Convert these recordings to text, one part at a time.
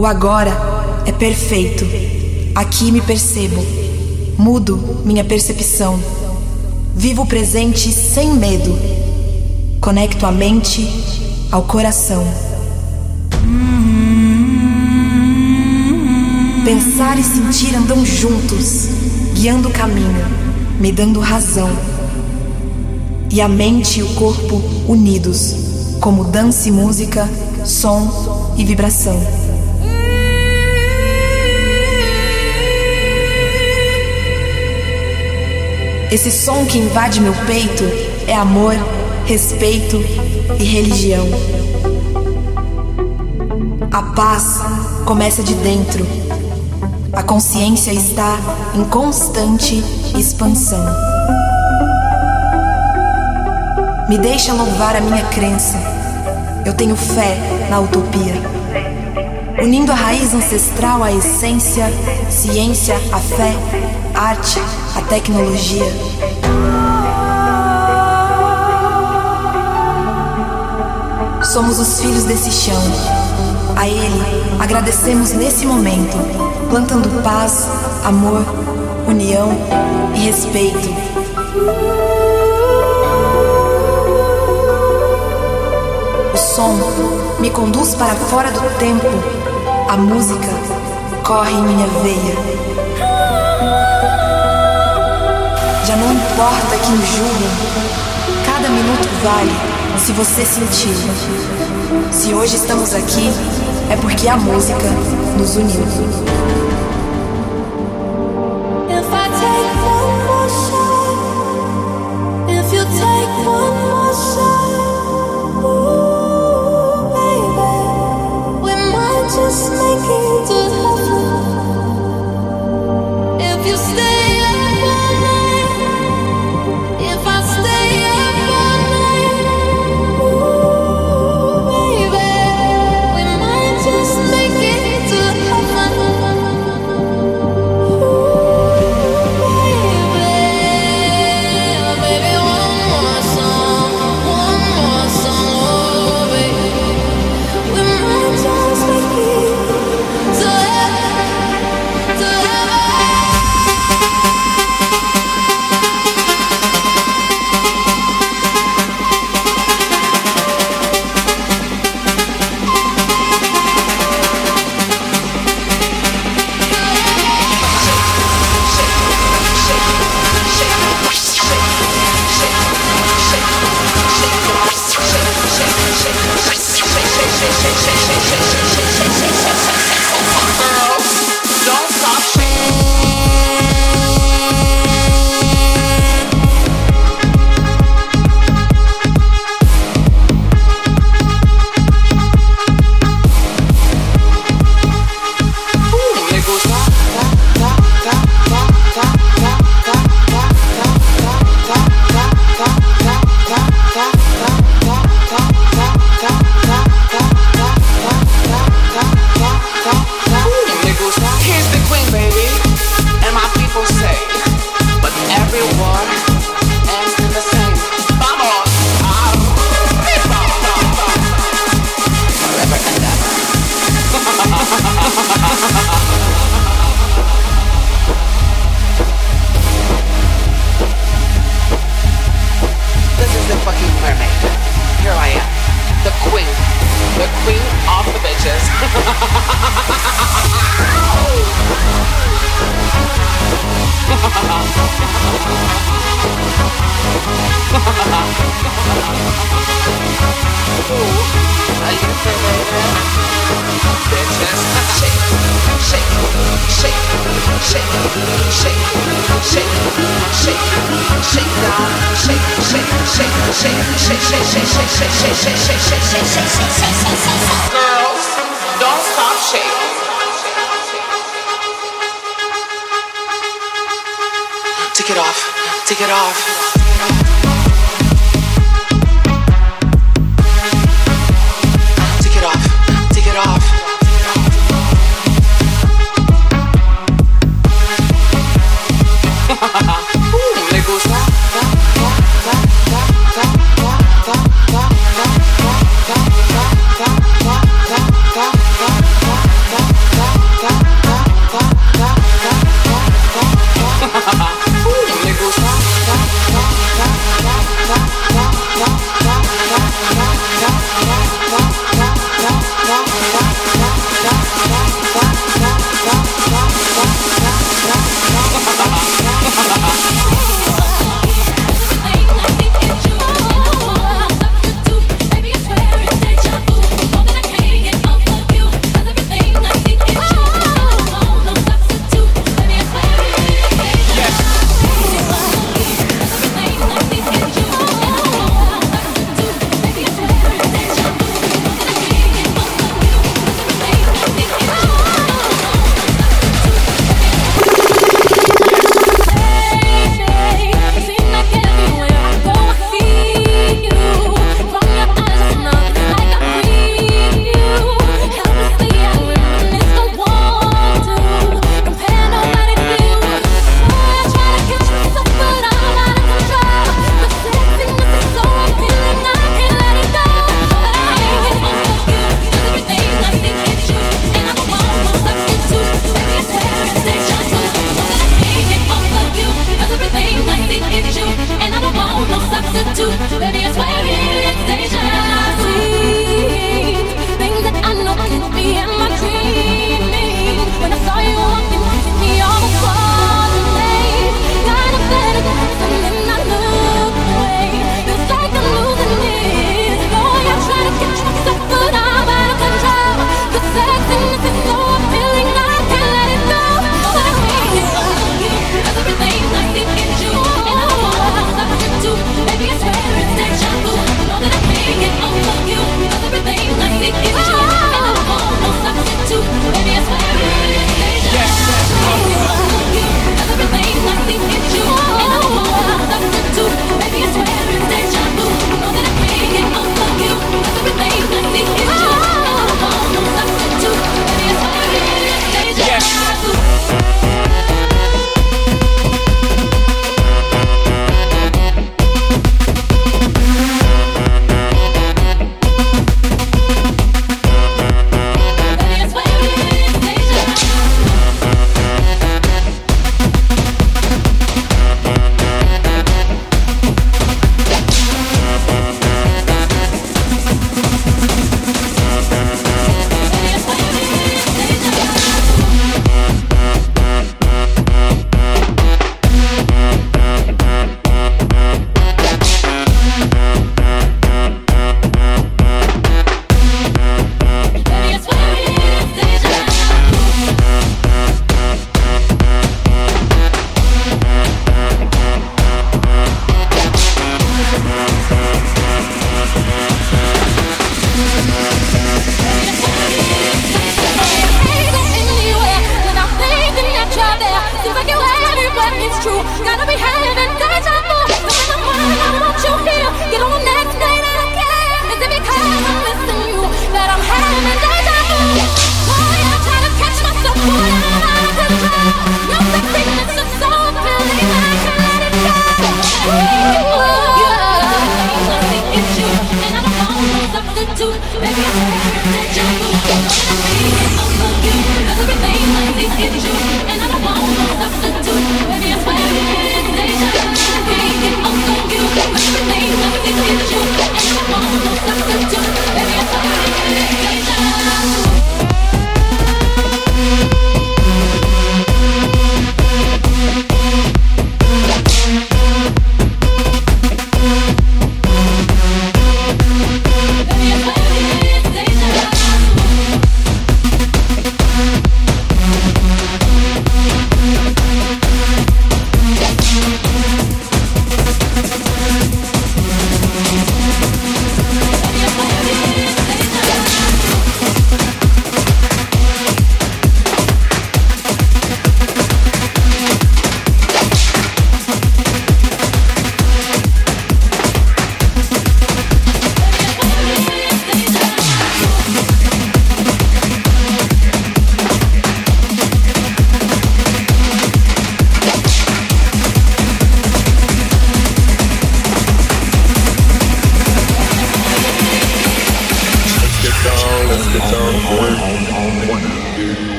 O agora é perfeito. Aqui me percebo. Mudo minha percepção. Vivo o presente sem medo. Conecto a mente ao coração. Pensar e sentir andam juntos, guiando o caminho, me dando razão. E a mente e o corpo unidos, como dança e música, som e vibração. Esse som que invade meu peito é amor, respeito e religião. A paz começa de dentro. A consciência está em constante expansão. Me deixa louvar a minha crença. Eu tenho fé na utopia. Unindo a raiz ancestral à essência, ciência, a fé, arte, a tecnologia. Somos os filhos desse chão. A ele agradecemos nesse momento, plantando paz, amor, união e respeito. O som me conduz para fora do tempo. A música corre em minha veia. Já não importa que me julguem, cada minuto vale se você sentir. Se hoje estamos aqui, é porque a música nos uniu.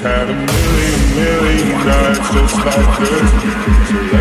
Had a million, million nights just like this.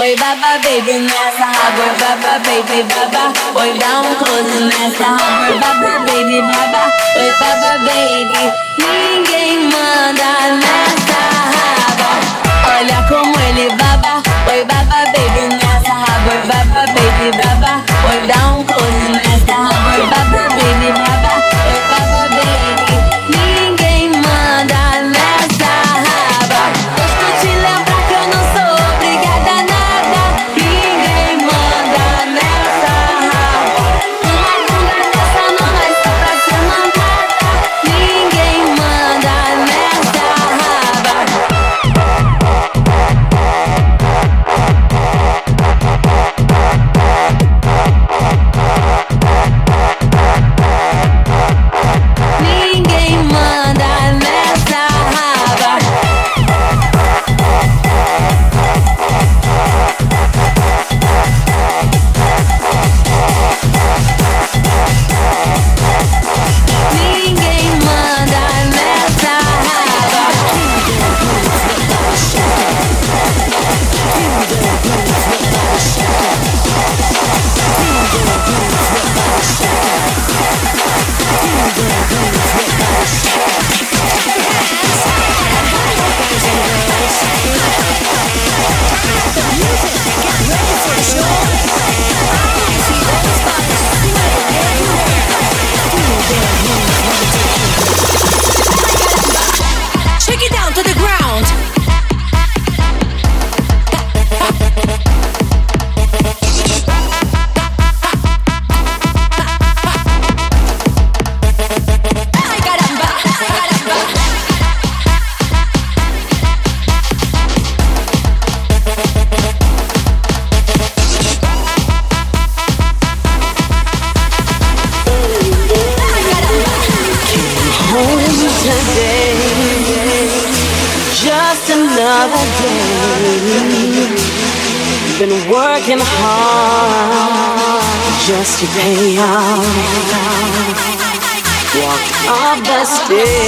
Oi, baba, baby, nessa raba. Baba, baby, baba. Oi, dá um close nessa raba. Baba, baby, baba. Oi, baba, baby. Ninguém manda nessa raba. Olha como ele baba. Oi, baba, baby, nessa raba. Baba, baby, baba.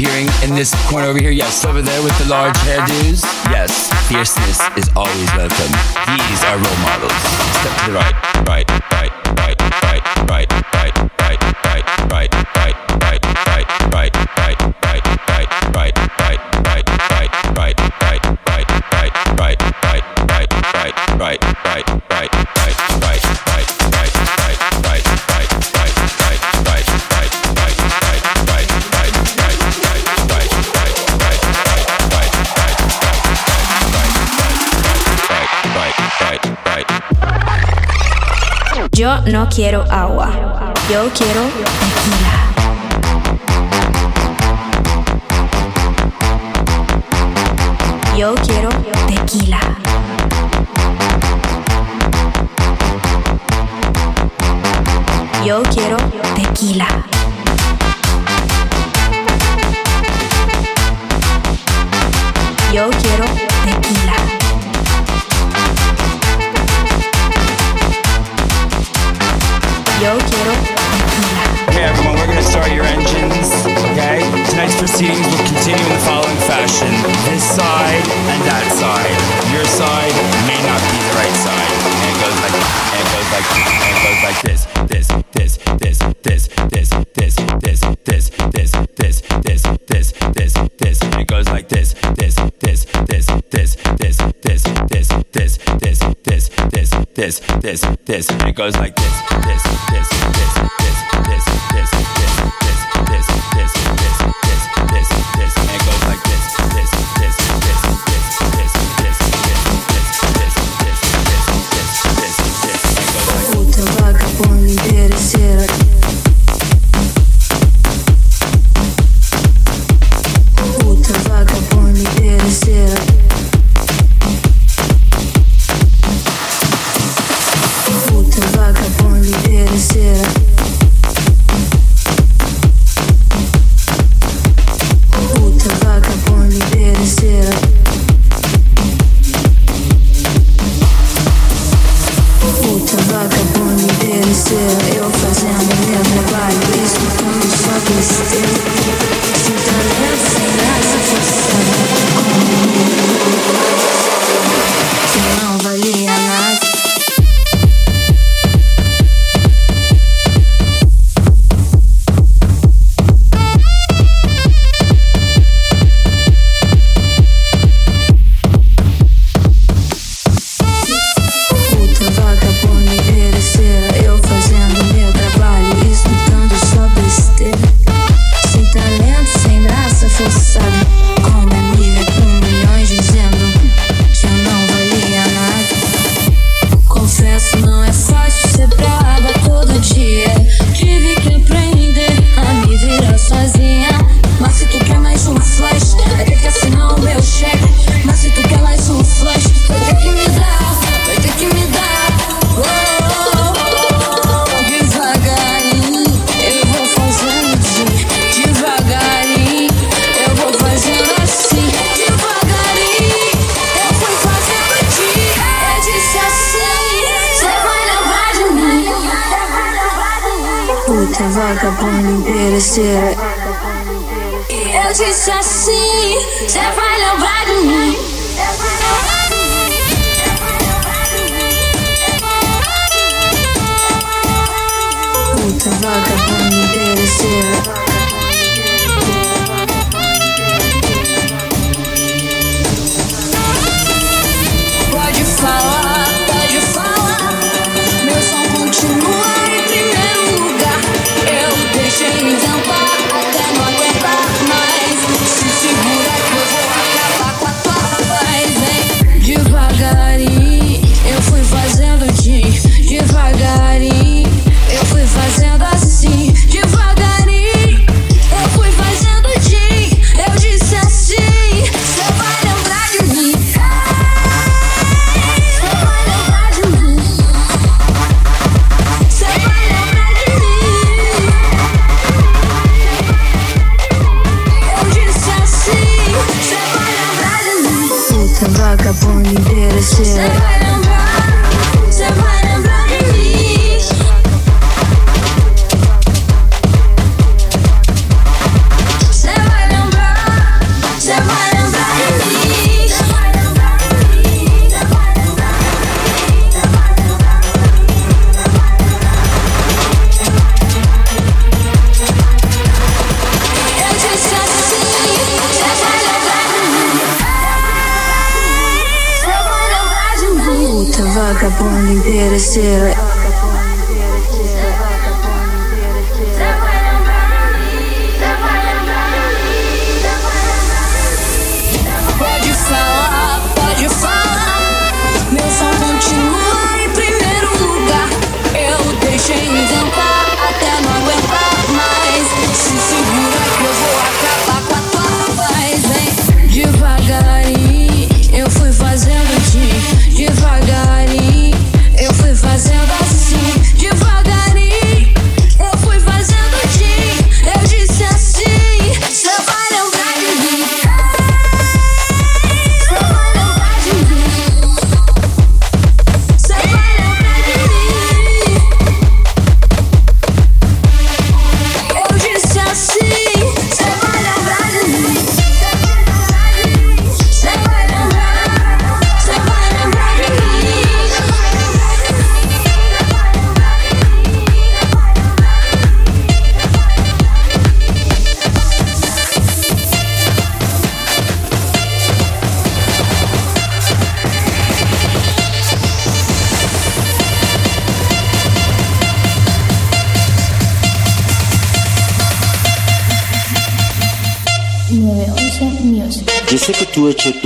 appearing in this corner over here. Yes, over there with the large hairdos. Yes, fierceness is always welcome. These are role models. Step to the right, right, right. no quiero agua. Yo quiero tequila. Yo quiero tequila. Yo quiero tequila.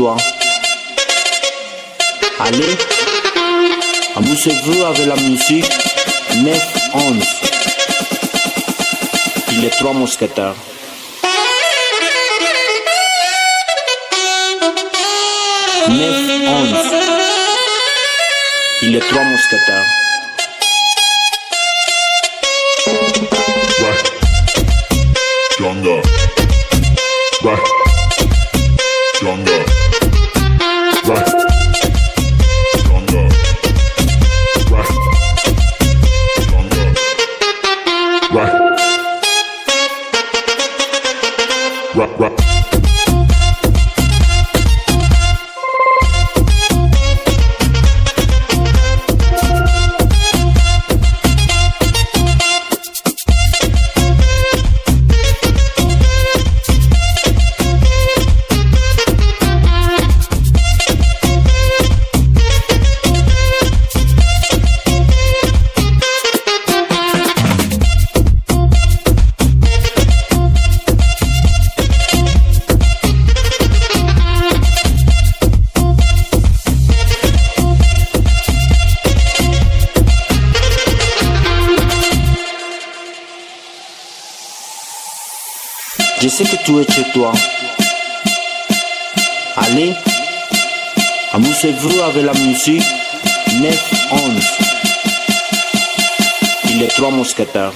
soir. Allez, amusez-vous avec la musique 9-11. Il est trois mousquetaires. Neuf, onze. Il est trois mousquetaires. Allez, amusez-vous avec la musique 9-11. Il est trois mousquetaires.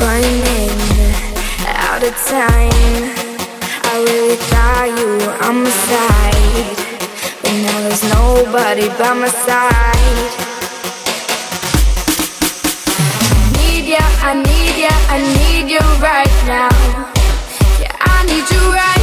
running out of time. I really thought you were on my side, but now there's nobody by my side. Need ya, I need ya, I need you right now. Yeah, I need you right.